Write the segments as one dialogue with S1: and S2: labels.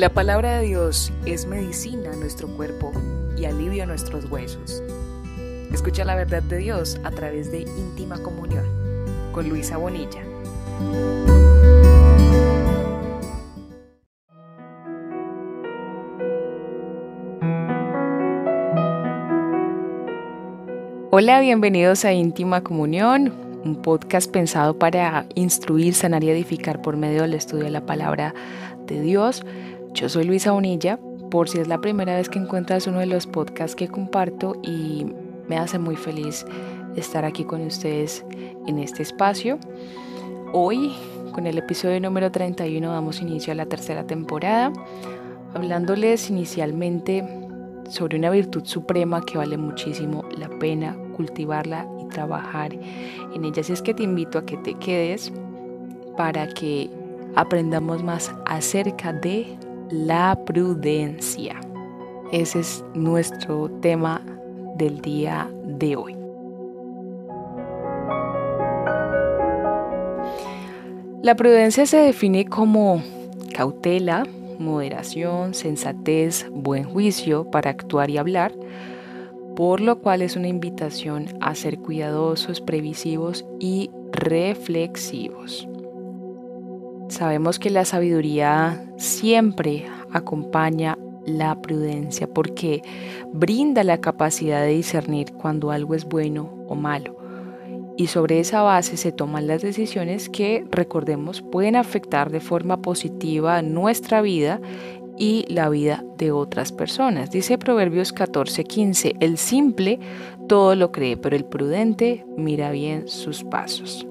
S1: La palabra de Dios es medicina a nuestro cuerpo y alivio a nuestros huesos. Escucha la verdad de Dios a través de íntima comunión con Luisa Bonilla. Hola, bienvenidos a Íntima Comunión, un podcast pensado para instruir, sanar y edificar por medio del estudio de la palabra de Dios. Yo soy Luisa Bonilla, por si es la primera vez que encuentras uno de los podcasts que comparto y me hace muy feliz estar aquí con ustedes en este espacio. Hoy, con el episodio número 31, damos inicio a la tercera temporada, hablándoles inicialmente sobre una virtud suprema que vale muchísimo la pena cultivarla y trabajar en ella. Así es que te invito a que te quedes para que aprendamos más acerca de la prudencia. Ese es nuestro tema del día de hoy. La prudencia se define como cautela, moderación, sensatez, buen juicio para actuar y hablar, por lo cual es una invitación a ser cuidadosos, previsivos y reflexivos. Sabemos que la sabiduría siempre acompaña la prudencia porque brinda la capacidad de discernir cuando algo es bueno o malo. Y sobre esa base se toman las decisiones que, recordemos, pueden afectar de forma positiva nuestra vida y la vida de otras personas. Dice Proverbios 14:15, el simple todo lo cree, pero el prudente mira bien sus pasos.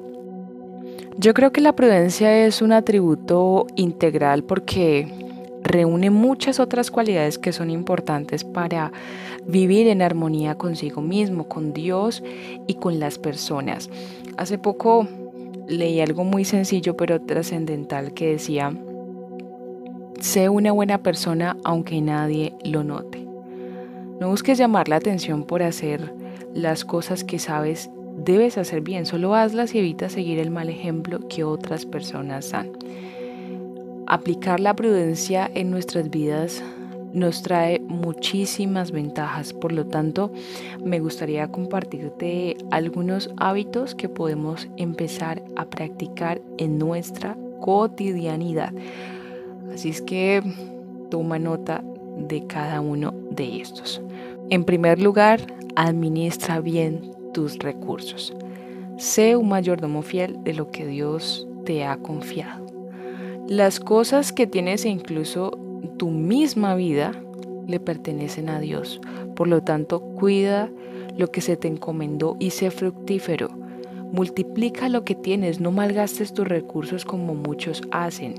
S1: Yo creo que la prudencia es un atributo integral porque reúne muchas otras cualidades que son importantes para vivir en armonía consigo mismo, con Dios y con las personas. Hace poco leí algo muy sencillo pero trascendental que decía, sé una buena persona aunque nadie lo note. No busques llamar la atención por hacer las cosas que sabes debes hacer bien, solo hazlas y evita seguir el mal ejemplo que otras personas dan. Aplicar la prudencia en nuestras vidas nos trae muchísimas ventajas, por lo tanto me gustaría compartirte algunos hábitos que podemos empezar a practicar en nuestra cotidianidad. Así es que toma nota de cada uno de estos. En primer lugar, administra bien tus recursos. Sé un mayordomo fiel de lo que Dios te ha confiado. Las cosas que tienes e incluso tu misma vida le pertenecen a Dios. Por lo tanto, cuida lo que se te encomendó y sé fructífero. Multiplica lo que tienes, no malgastes tus recursos como muchos hacen.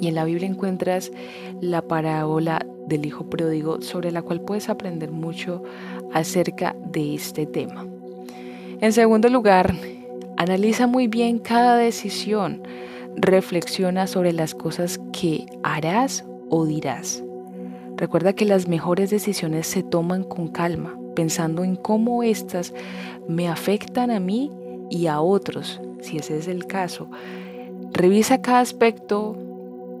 S1: Y en la Biblia encuentras la parábola del Hijo Pródigo sobre la cual puedes aprender mucho acerca de este tema. En segundo lugar, analiza muy bien cada decisión. Reflexiona sobre las cosas que harás o dirás. Recuerda que las mejores decisiones se toman con calma, pensando en cómo éstas me afectan a mí y a otros, si ese es el caso. Revisa cada aspecto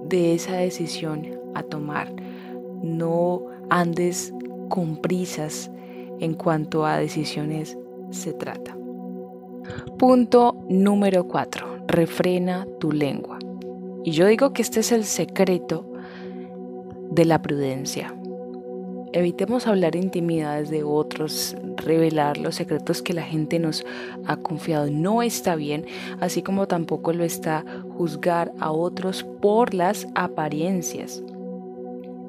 S1: de esa decisión a tomar. No andes con prisas en cuanto a decisiones se trata. Punto número 4. Refrena tu lengua. Y yo digo que este es el secreto de la prudencia. Evitemos hablar intimidades de otros, revelar los secretos que la gente nos ha confiado. No está bien, así como tampoco lo está juzgar a otros por las apariencias.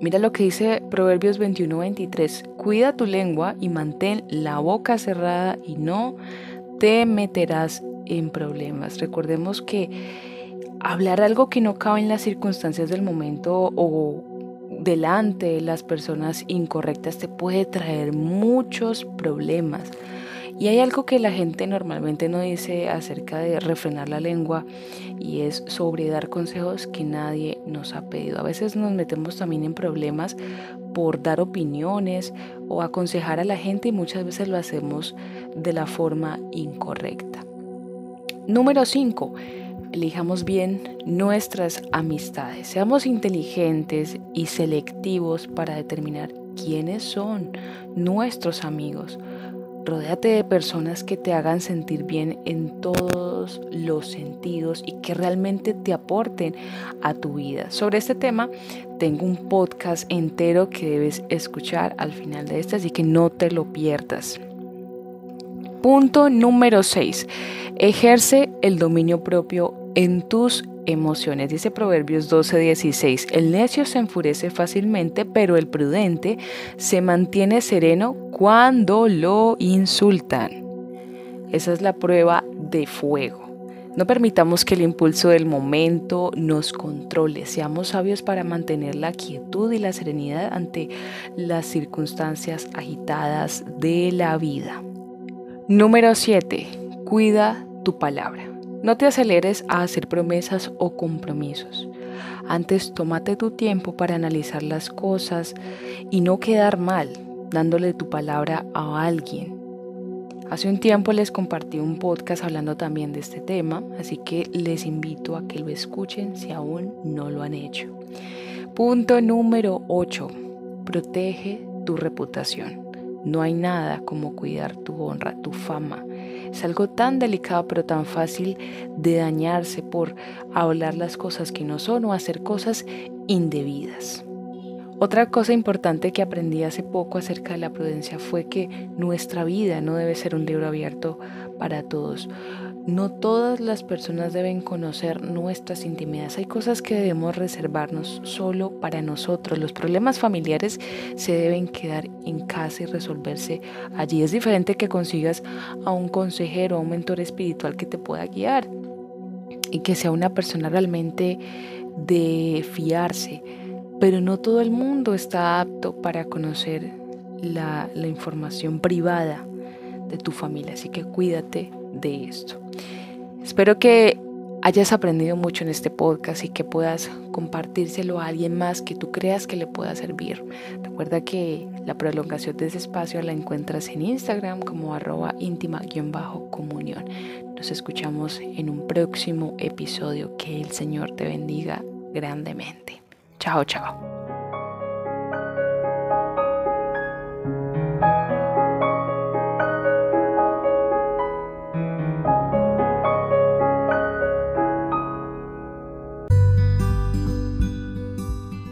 S1: Mira lo que dice Proverbios 21-23. Cuida tu lengua y mantén la boca cerrada y no te meterás en problemas. Recordemos que hablar algo que no cabe en las circunstancias del momento o delante de las personas incorrectas te puede traer muchos problemas. Y hay algo que la gente normalmente no dice acerca de refrenar la lengua y es sobre dar consejos que nadie nos ha pedido. A veces nos metemos también en problemas por dar opiniones o aconsejar a la gente y muchas veces lo hacemos de la forma incorrecta. Número 5. elijamos bien nuestras amistades. Seamos inteligentes y selectivos para determinar quiénes son nuestros amigos. Rodéate de personas que te hagan sentir bien en todos los sentidos y que realmente te aporten a tu vida. Sobre este tema tengo un podcast entero que debes escuchar al final de este, así que no te lo pierdas. Punto número 6. Ejerce el dominio propio en tus emociones. Dice Proverbios 12:16, el necio se enfurece fácilmente, pero el prudente se mantiene sereno cuando lo insultan. Esa es la prueba de fuego. No permitamos que el impulso del momento nos controle. Seamos sabios para mantener la quietud y la serenidad ante las circunstancias agitadas de la vida. Número 7. Cuida tu palabra. No te aceleres a hacer promesas o compromisos. Antes tómate tu tiempo para analizar las cosas y no quedar mal dándole tu palabra a alguien. Hace un tiempo les compartí un podcast hablando también de este tema, así que les invito a que lo escuchen si aún no lo han hecho. Punto número 8. Protege tu reputación. No hay nada como cuidar tu honra, tu fama, es algo tan delicado pero tan fácil de dañarse por hablar las cosas que no son o hacer cosas indebidas. Otra cosa importante que aprendí hace poco acerca de la prudencia fue que nuestra vida no debe ser un libro abierto para todos. No todas las personas deben conocer nuestras intimidades. Hay cosas que debemos reservarnos solo para nosotros. Los problemas familiares se deben quedar en casa y resolverse allí. Es diferente que consigas a un consejero, a un mentor espiritual que te pueda guiar y que sea una persona realmente de fiarse. Pero no todo el mundo está apto para conocer la, la información privada de tu familia. Así que cuídate de esto. Espero que hayas aprendido mucho en este podcast y que puedas compartírselo a alguien más que tú creas que le pueda servir. Recuerda que la prolongación de ese espacio la encuentras en Instagram como arroba íntima-comunión. Nos escuchamos en un próximo episodio. Que el Señor te bendiga grandemente. Chao, chao.